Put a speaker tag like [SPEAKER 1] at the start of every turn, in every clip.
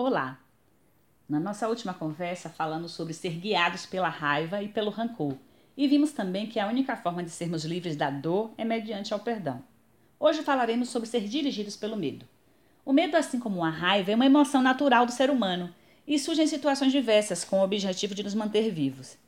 [SPEAKER 1] Olá! Na nossa última conversa falamos sobre ser guiados pela raiva e pelo rancor, e vimos também que a única forma de sermos livres da dor é mediante ao perdão. Hoje falaremos sobre ser dirigidos pelo medo. O medo, assim como a raiva, é uma emoção natural do ser humano e surge em situações diversas com o objetivo de nos manter vivos.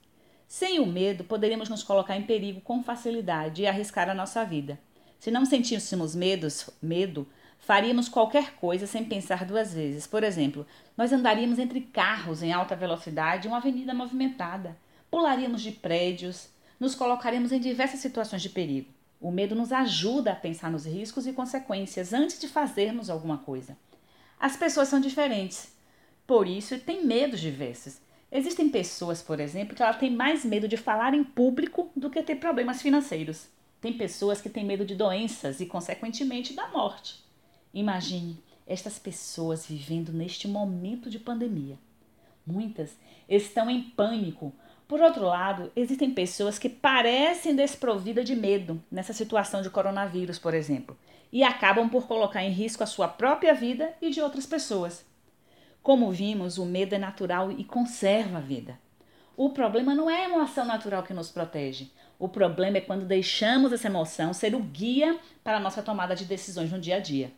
[SPEAKER 1] Sem o medo, poderíamos nos colocar em perigo com facilidade e arriscar a nossa vida. Se não sentíssemos medos, medo, Faríamos qualquer coisa sem pensar duas vezes. Por exemplo, nós andaríamos entre carros em alta velocidade em uma avenida movimentada, pularíamos de prédios, nos colocaríamos em diversas situações de perigo. O medo nos ajuda a pensar nos riscos e consequências antes de fazermos alguma coisa. As pessoas são diferentes, por isso têm medos diversos. Existem pessoas, por exemplo, que ela tem mais medo de falar em público do que ter problemas financeiros. Tem pessoas que têm medo de doenças e, consequentemente, da morte. Imagine estas pessoas vivendo neste momento de pandemia. Muitas estão em pânico. Por outro lado, existem pessoas que parecem desprovidas de medo nessa situação de coronavírus, por exemplo, e acabam por colocar em risco a sua própria vida e de outras pessoas. Como vimos, o medo é natural e conserva a vida. O problema não é a emoção natural que nos protege. O problema é quando deixamos essa emoção ser o guia para a nossa tomada de decisões no dia a dia.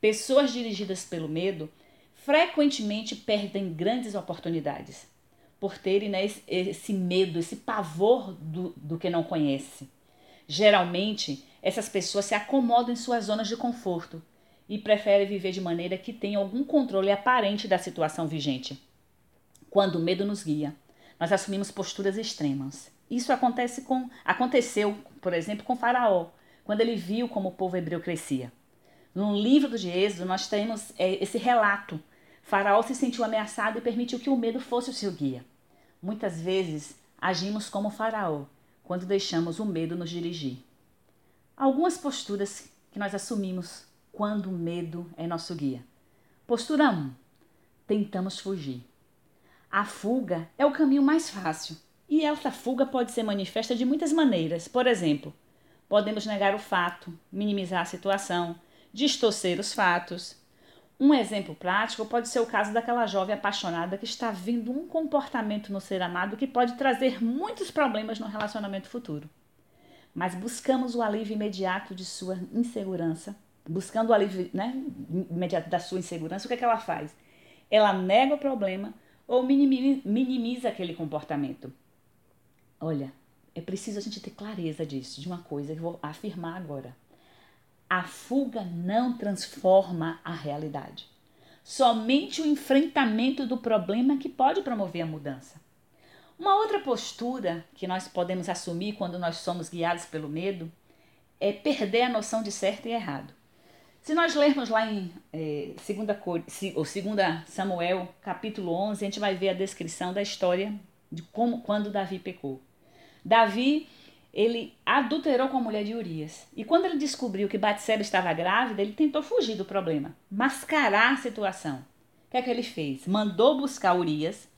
[SPEAKER 1] Pessoas dirigidas pelo medo frequentemente perdem grandes oportunidades por terem né, esse medo, esse pavor do, do que não conhece. Geralmente, essas pessoas se acomodam em suas zonas de conforto e preferem viver de maneira que tenha algum controle aparente da situação vigente. Quando o medo nos guia, nós assumimos posturas extremas. Isso acontece com, aconteceu, por exemplo, com Faraó, quando ele viu como o povo hebreu crescia. No livro de Êxodo, nós temos é, esse relato. Faraó se sentiu ameaçado e permitiu que o medo fosse o seu guia. Muitas vezes agimos como Faraó quando deixamos o medo nos dirigir. Algumas posturas que nós assumimos quando o medo é nosso guia. Postura 1. Tentamos fugir. A fuga é o caminho mais fácil e essa fuga pode ser manifesta de muitas maneiras. Por exemplo, podemos negar o fato, minimizar a situação, distorcer os fatos. Um exemplo prático pode ser o caso daquela jovem apaixonada que está vendo um comportamento no ser amado que pode trazer muitos problemas no relacionamento futuro. Mas buscamos o alívio imediato de sua insegurança, buscando o alívio né, imediato da sua insegurança, o que, é que ela faz? Ela nega o problema ou minimiza aquele comportamento. Olha, é preciso a gente ter clareza disso, de uma coisa que eu vou afirmar agora. A fuga não transforma a realidade. Somente o enfrentamento do problema que pode promover a mudança. Uma outra postura que nós podemos assumir quando nós somos guiados pelo medo é perder a noção de certo e errado. Se nós lermos lá em é, 2 Samuel, capítulo 11, a gente vai ver a descrição da história de como quando Davi pecou. Davi ele adulterou com a mulher de Urias. E quando ele descobriu que Batseba estava grávida, ele tentou fugir do problema, mascarar a situação. O que é que ele fez? Mandou buscar Urias,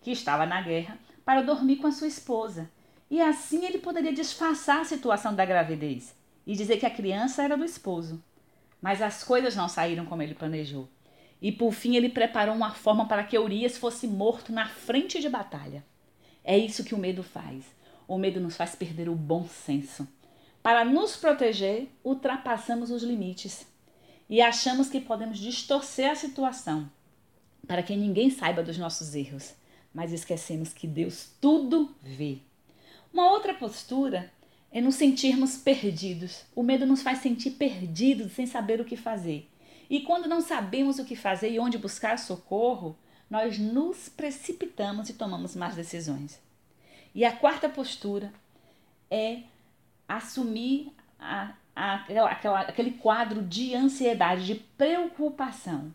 [SPEAKER 1] que estava na guerra, para dormir com a sua esposa. E assim ele poderia disfarçar a situação da gravidez e dizer que a criança era do esposo. Mas as coisas não saíram como ele planejou. E por fim ele preparou uma forma para que Urias fosse morto na frente de batalha. É isso que o medo faz o medo nos faz perder o bom senso. Para nos proteger, ultrapassamos os limites e achamos que podemos distorcer a situação para que ninguém saiba dos nossos erros, mas esquecemos que Deus tudo vê. Uma outra postura é nos sentirmos perdidos. O medo nos faz sentir perdidos, sem saber o que fazer. E quando não sabemos o que fazer e onde buscar socorro, nós nos precipitamos e tomamos más decisões. E a quarta postura é assumir a, a, aquela, aquele quadro de ansiedade, de preocupação.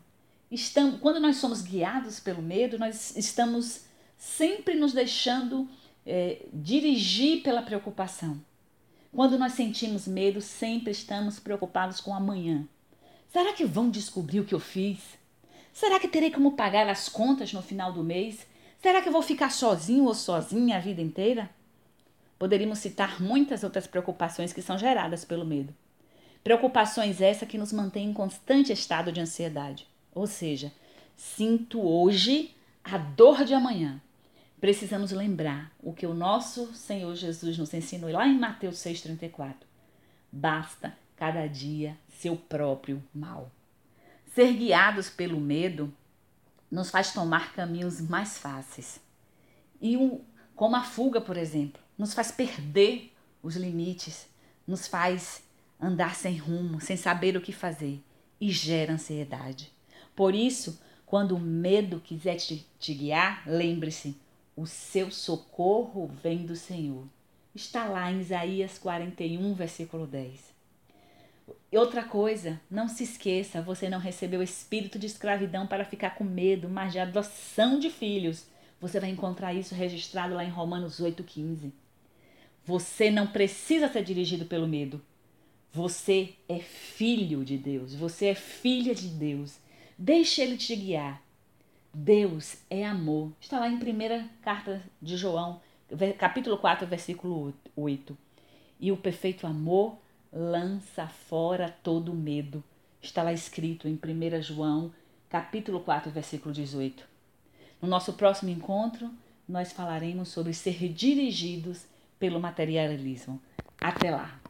[SPEAKER 1] Estamos, quando nós somos guiados pelo medo, nós estamos sempre nos deixando é, dirigir pela preocupação. Quando nós sentimos medo, sempre estamos preocupados com amanhã. Será que vão descobrir o que eu fiz? Será que terei como pagar as contas no final do mês? Será que eu vou ficar sozinho ou sozinha a vida inteira? Poderíamos citar muitas outras preocupações que são geradas pelo medo. Preocupações essas que nos mantêm em constante estado de ansiedade. Ou seja, Sinto hoje a dor de amanhã. Precisamos lembrar o que o nosso Senhor Jesus nos ensinou lá em Mateus 6,34. Basta cada dia seu próprio mal. Ser guiados pelo medo nos faz tomar caminhos mais fáceis. E um, como a fuga, por exemplo, nos faz perder os limites, nos faz andar sem rumo, sem saber o que fazer e gera ansiedade. Por isso, quando o medo quiser te, te guiar, lembre-se: o seu socorro vem do Senhor. Está lá em Isaías 41, versículo 10. Outra coisa, não se esqueça, você não recebeu o espírito de escravidão para ficar com medo, mas de adoção de filhos. Você vai encontrar isso registrado lá em Romanos 8,15. Você não precisa ser dirigido pelo medo. Você é filho de Deus, você é filha de Deus. Deixe ele te guiar. Deus é amor. Está lá em primeira carta de João, capítulo 4, versículo 8. E o perfeito amor lança fora todo medo. Está lá escrito em 1 João, capítulo 4, versículo 18. No nosso próximo encontro, nós falaremos sobre ser dirigidos pelo materialismo. Até lá!